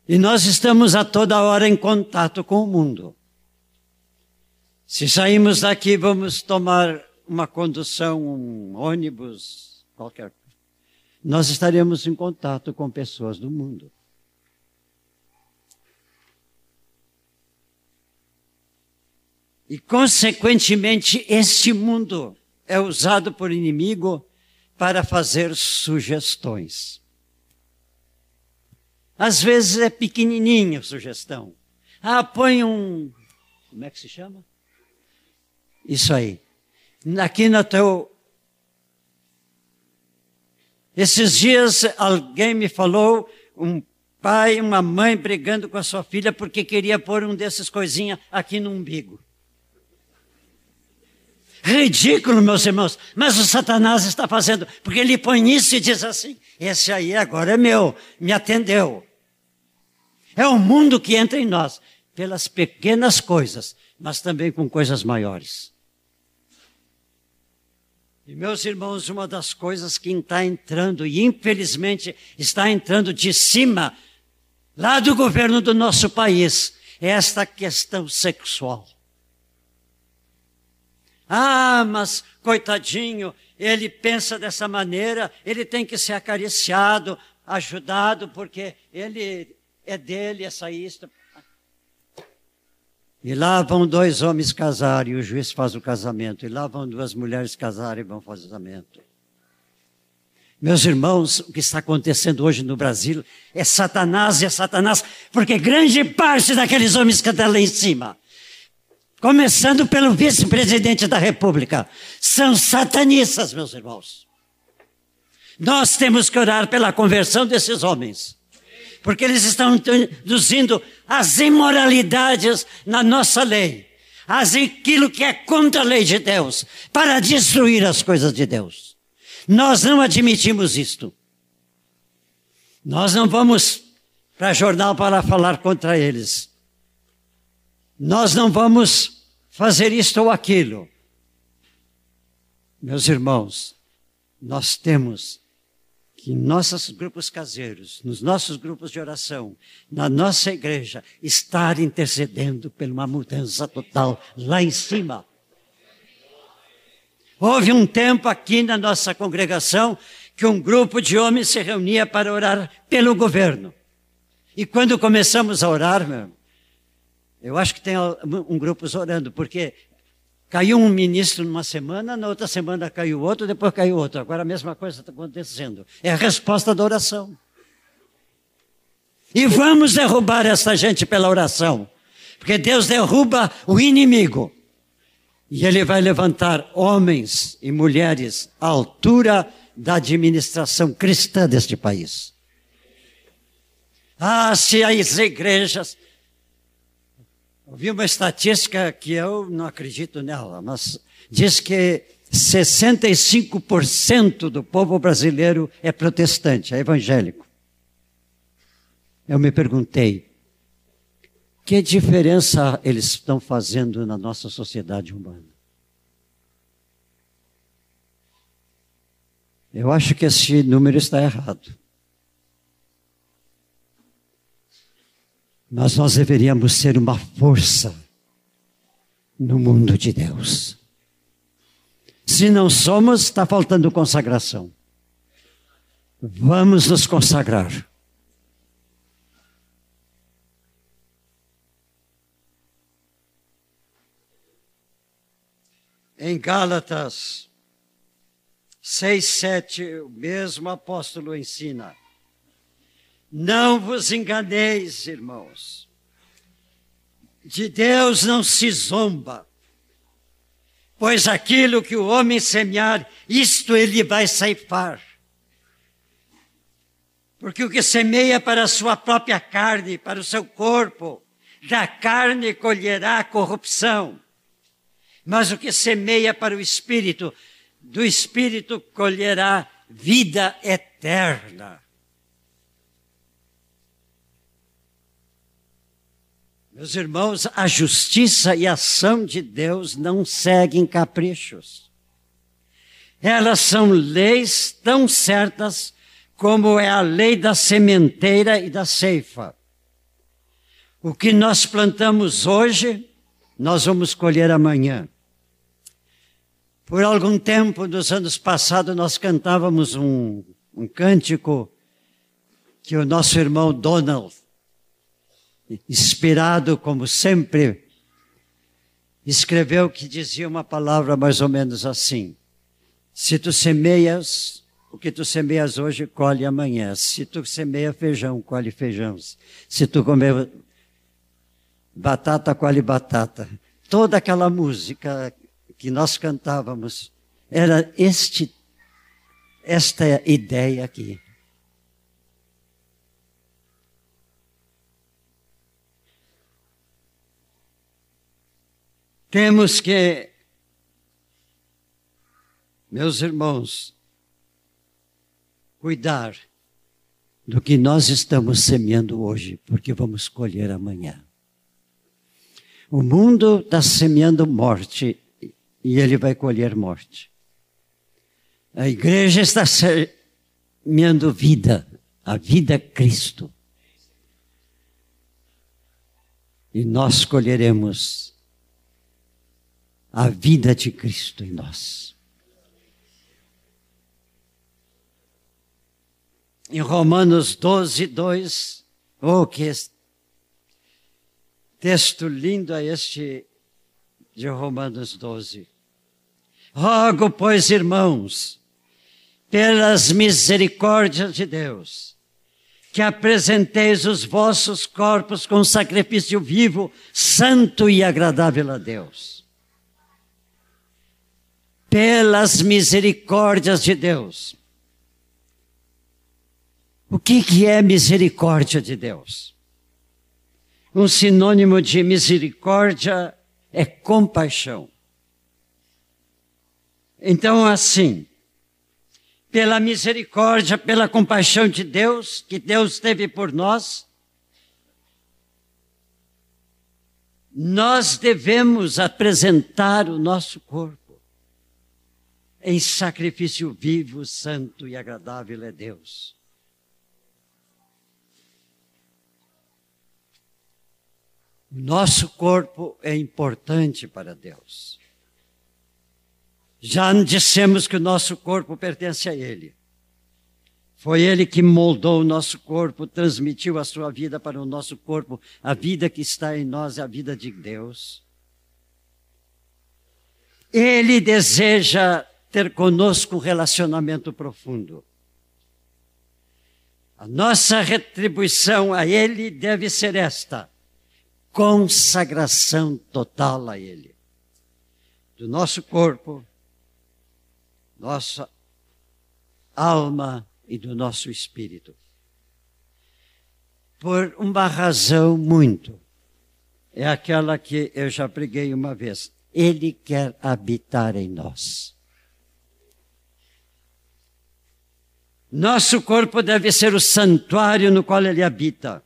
E nós estamos a toda hora em contato com o mundo. Se saímos daqui, vamos tomar uma condução, um ônibus, qualquer nós estaremos em contato com pessoas do mundo. E, consequentemente, este mundo é usado por inimigo para fazer sugestões. Às vezes é pequenininha a sugestão. Ah, põe um. Como é que se chama? Isso aí. Aqui no teu. Esses dias alguém me falou, um pai e uma mãe brigando com a sua filha porque queria pôr um desses coisinhas aqui no umbigo. Ridículo, meus irmãos. Mas o Satanás está fazendo, porque ele põe isso e diz assim: esse aí agora é meu, me atendeu. É o mundo que entra em nós, pelas pequenas coisas, mas também com coisas maiores. E meus irmãos, uma das coisas que está entrando, e infelizmente está entrando de cima, lá do governo do nosso país, é esta questão sexual. Ah, mas coitadinho, ele pensa dessa maneira, ele tem que ser acariciado, ajudado, porque ele é dele essa isto. E lá vão dois homens casar e o juiz faz o casamento. E lá vão duas mulheres casar e vão fazer o casamento. Meus irmãos, o que está acontecendo hoje no Brasil é Satanás e é Satanás, porque grande parte daqueles homens que estão lá em cima começando pelo vice-presidente da República, são satanistas, meus irmãos. Nós temos que orar pela conversão desses homens, porque eles estão introduzindo as imoralidades na nossa lei, as aquilo que é contra a lei de Deus, para destruir as coisas de Deus. Nós não admitimos isto. Nós não vamos para jornal para falar contra eles. Nós não vamos fazer isto ou aquilo. Meus irmãos, nós temos que nossos grupos caseiros, nos nossos grupos de oração, na nossa igreja, estar intercedendo por uma mudança total lá em cima. Houve um tempo aqui na nossa congregação que um grupo de homens se reunia para orar pelo governo. E quando começamos a orar, meu, eu acho que tem um grupo orando, porque caiu um ministro numa semana, na outra semana caiu outro, depois caiu outro. Agora a mesma coisa está acontecendo. É a resposta da oração. E vamos derrubar essa gente pela oração. Porque Deus derruba o inimigo. E Ele vai levantar homens e mulheres à altura da administração cristã deste país. Ah, se as igrejas Ouvi uma estatística que eu não acredito nela, mas diz que 65% do povo brasileiro é protestante, é evangélico. Eu me perguntei, que diferença eles estão fazendo na nossa sociedade humana? Eu acho que esse número está errado. Mas nós deveríamos ser uma força no mundo de Deus. Se não somos, está faltando consagração. Vamos nos consagrar. Em Gálatas 6, 7, o mesmo apóstolo ensina. Não vos enganeis, irmãos. De Deus não se zomba. Pois aquilo que o homem semear, isto ele vai ceifar. Porque o que semeia para a sua própria carne, para o seu corpo, da carne colherá corrupção. Mas o que semeia para o espírito, do espírito colherá vida eterna. Meus irmãos, a justiça e a ação de Deus não seguem caprichos. Elas são leis tão certas como é a lei da sementeira e da ceifa. O que nós plantamos hoje, nós vamos colher amanhã. Por algum tempo, nos anos passados, nós cantávamos um, um cântico que o nosso irmão Donald, inspirado como sempre, escreveu que dizia uma palavra mais ou menos assim: Se tu semeias, o que tu semeias hoje, colhe amanhã. Se tu semeia feijão, colhe feijão. Se tu comer batata, colhe batata. Toda aquela música que nós cantávamos era este, esta ideia aqui. Temos que, meus irmãos, cuidar do que nós estamos semeando hoje, porque vamos colher amanhã. O mundo está semeando morte e ele vai colher morte. A igreja está semeando vida, a vida é Cristo. E nós colheremos a vida de Cristo em nós. Em Romanos 12, 2, oh, que texto lindo é este de Romanos 12. Rogo, pois, irmãos, pelas misericórdias de Deus, que apresenteis os vossos corpos com sacrifício vivo, santo e agradável a Deus. Pelas misericórdias de Deus. O que, que é misericórdia de Deus? Um sinônimo de misericórdia é compaixão. Então, assim, pela misericórdia, pela compaixão de Deus, que Deus teve por nós, nós devemos apresentar o nosso corpo em sacrifício vivo, santo e agradável a Deus. Nosso corpo é importante para Deus. Já dissemos que o nosso corpo pertence a Ele. Foi Ele que moldou o nosso corpo, transmitiu a sua vida para o nosso corpo. A vida que está em nós é a vida de Deus. Ele deseja ter conosco um relacionamento profundo. A nossa retribuição a Ele deve ser esta: consagração total a Ele. Do nosso corpo, nossa alma e do nosso espírito. Por uma razão muito. É aquela que eu já preguei uma vez. Ele quer habitar em nós. Nosso corpo deve ser o santuário no qual ele habita.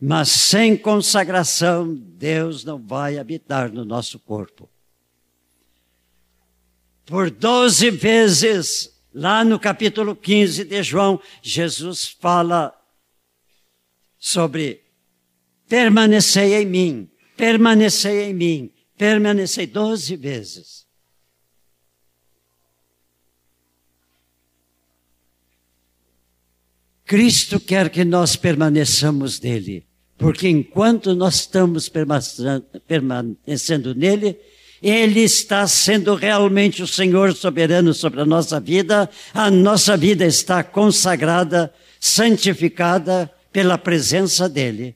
Mas sem consagração, Deus não vai habitar no nosso corpo. Por doze vezes, lá no capítulo 15 de João, Jesus fala sobre permanecer em mim, permanecer em mim, permanecer doze vezes. Cristo quer que nós permaneçamos nele, porque enquanto nós estamos permanecendo nele, ele está sendo realmente o Senhor soberano sobre a nossa vida, a nossa vida está consagrada, santificada pela presença dEle.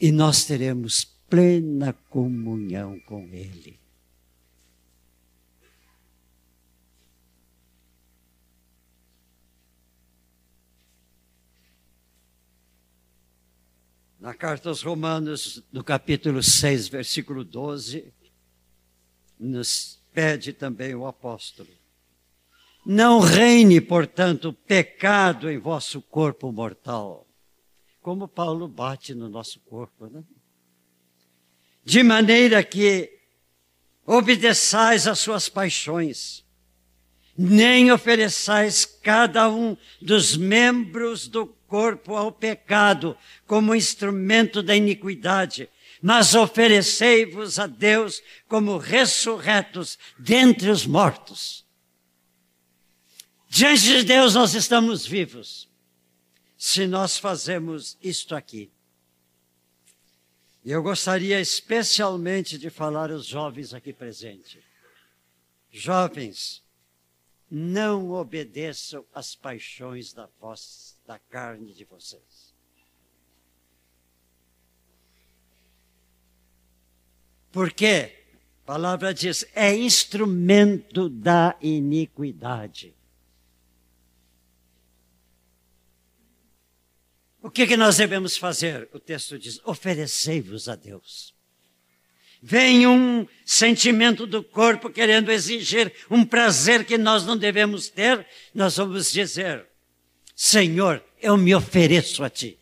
E nós teremos plena comunhão com Ele. Na carta aos Romanos, no capítulo 6, versículo 12, nos pede também o apóstolo: Não reine, portanto, pecado em vosso corpo mortal. Como Paulo bate no nosso corpo, né? De maneira que obedeçais às suas paixões, nem ofereçais cada um dos membros do corpo ao pecado como instrumento da iniquidade, mas oferecei-vos a Deus como ressurretos dentre os mortos. Diante de Deus nós estamos vivos, se nós fazemos isto aqui. E eu gostaria especialmente de falar aos jovens aqui presentes. Jovens, não obedeçam às paixões da voz, da carne de vocês. Porque a palavra diz, é instrumento da iniquidade. O que, que nós devemos fazer? O texto diz: oferecei-vos a Deus. Vem um sentimento do corpo querendo exigir um prazer que nós não devemos ter, nós vamos dizer: Senhor, eu me ofereço a Ti.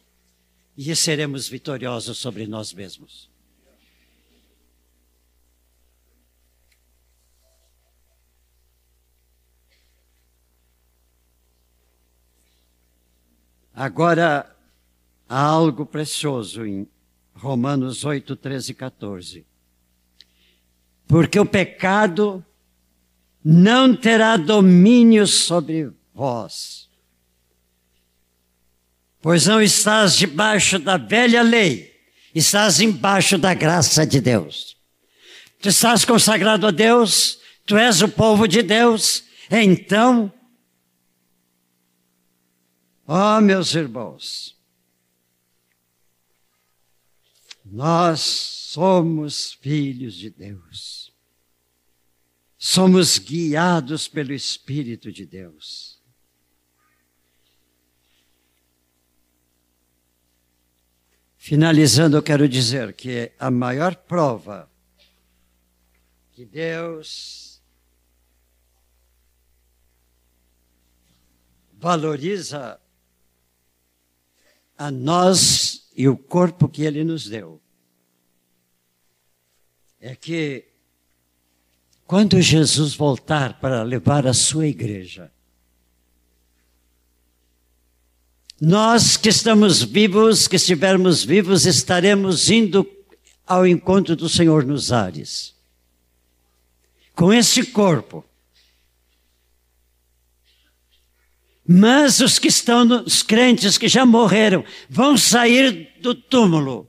E seremos vitoriosos sobre nós mesmos. Agora, há algo precioso em Romanos 8, 13 e 14. Porque o pecado não terá domínio sobre vós. Pois não estás debaixo da velha lei, estás embaixo da graça de Deus. Tu estás consagrado a Deus, tu és o povo de Deus, então, ó oh, meus irmãos, Nós somos filhos de Deus. Somos guiados pelo Espírito de Deus. Finalizando, eu quero dizer que a maior prova que Deus valoriza a nós e o corpo que ele nos deu. É que quando Jesus voltar para levar a sua igreja, nós que estamos vivos, que estivermos vivos, estaremos indo ao encontro do Senhor nos ares. Com esse corpo Mas os que estão, os crentes que já morreram, vão sair do túmulo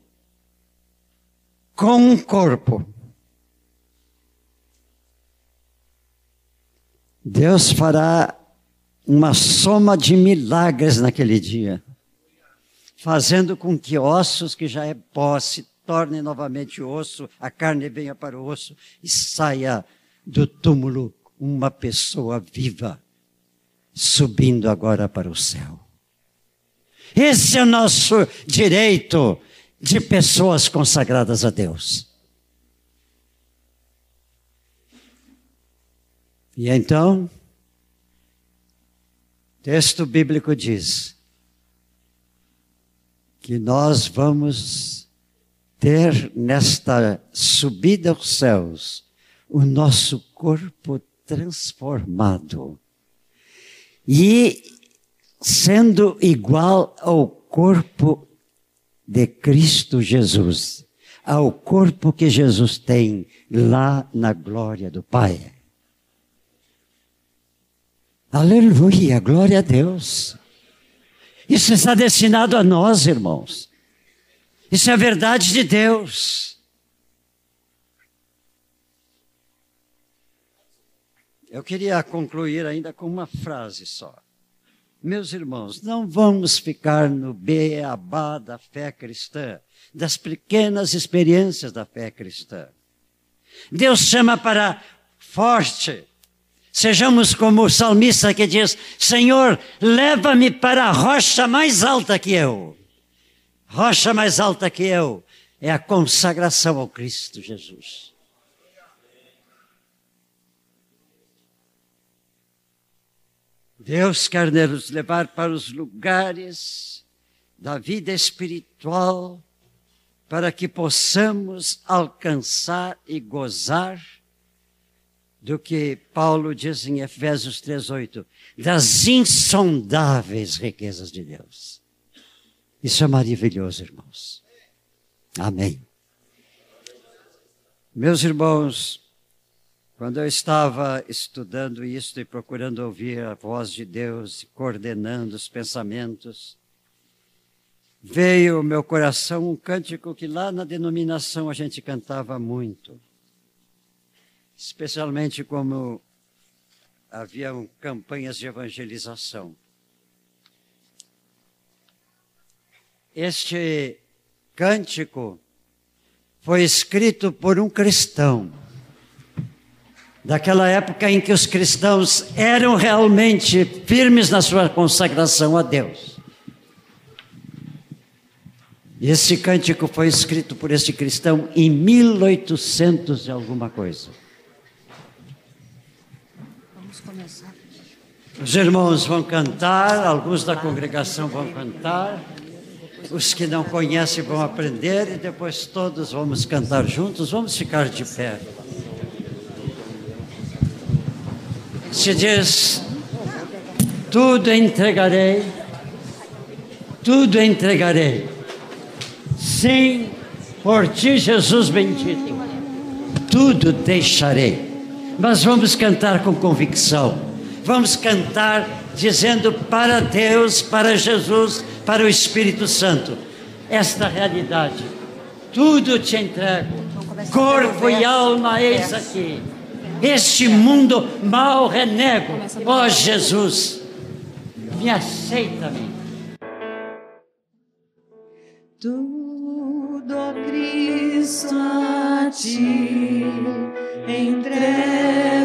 com um corpo. Deus fará uma soma de milagres naquele dia, fazendo com que ossos que já é pó se tornem novamente osso, a carne venha para o osso e saia do túmulo uma pessoa viva subindo agora para o céu. Esse é o nosso direito de pessoas consagradas a Deus. E então, texto bíblico diz que nós vamos ter nesta subida aos céus o nosso corpo transformado e sendo igual ao corpo de Cristo Jesus, ao corpo que Jesus tem lá na glória do Pai. Aleluia, glória a Deus. Isso está destinado a nós, irmãos. Isso é a verdade de Deus. Eu queria concluir ainda com uma frase só. Meus irmãos, não vamos ficar no beabá da fé cristã, das pequenas experiências da fé cristã. Deus chama para forte. Sejamos como o salmista que diz: Senhor, leva-me para a rocha mais alta que eu. Rocha mais alta que eu é a consagração ao Cristo Jesus. Deus quer nos levar para os lugares da vida espiritual para que possamos alcançar e gozar do que Paulo diz em Efésios 3:8, das insondáveis riquezas de Deus. Isso é maravilhoso, irmãos. Amém. Meus irmãos, quando eu estava estudando isto e procurando ouvir a voz de Deus, coordenando os pensamentos, veio ao meu coração um cântico que lá na denominação a gente cantava muito. Especialmente como haviam campanhas de evangelização. Este cântico foi escrito por um cristão, daquela época em que os cristãos eram realmente firmes na sua consagração a Deus. Esse cântico foi escrito por esse cristão em 1800 e alguma coisa. Vamos começar. Os irmãos vão cantar, alguns da congregação vão cantar. Os que não conhecem vão aprender e depois todos vamos cantar juntos. Vamos ficar de pé. Se diz: Tudo entregarei, tudo entregarei. Sim, por ti, Jesus bendito, tudo deixarei. Mas vamos cantar com convicção. Vamos cantar dizendo para Deus, para Jesus, para o Espírito Santo, esta realidade. Tudo te entrego, corpo e alma, eis aqui. Este mundo mal renego, ó Jesus, me aceita-me. Tudo, Cristo, a ti entrego,